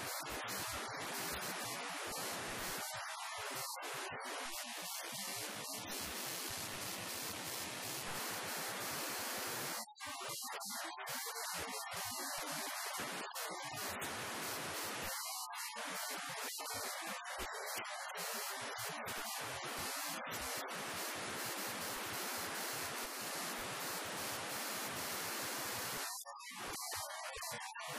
ハハハハ!よ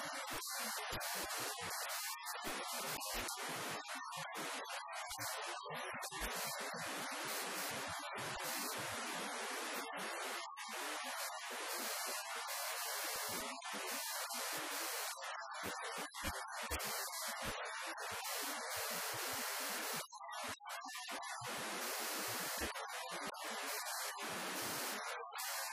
し!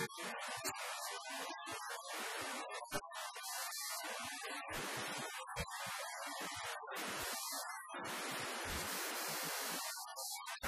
you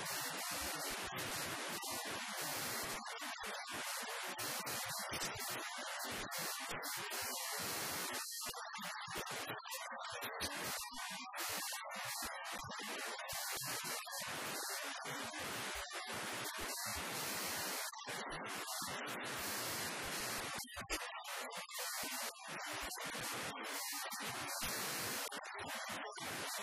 Thank you.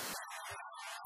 you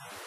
you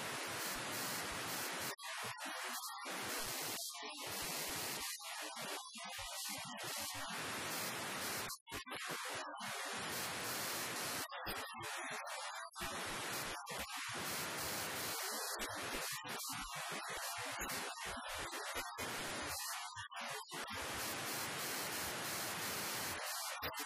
you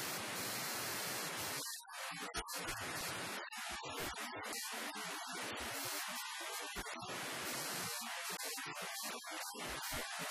Thank you.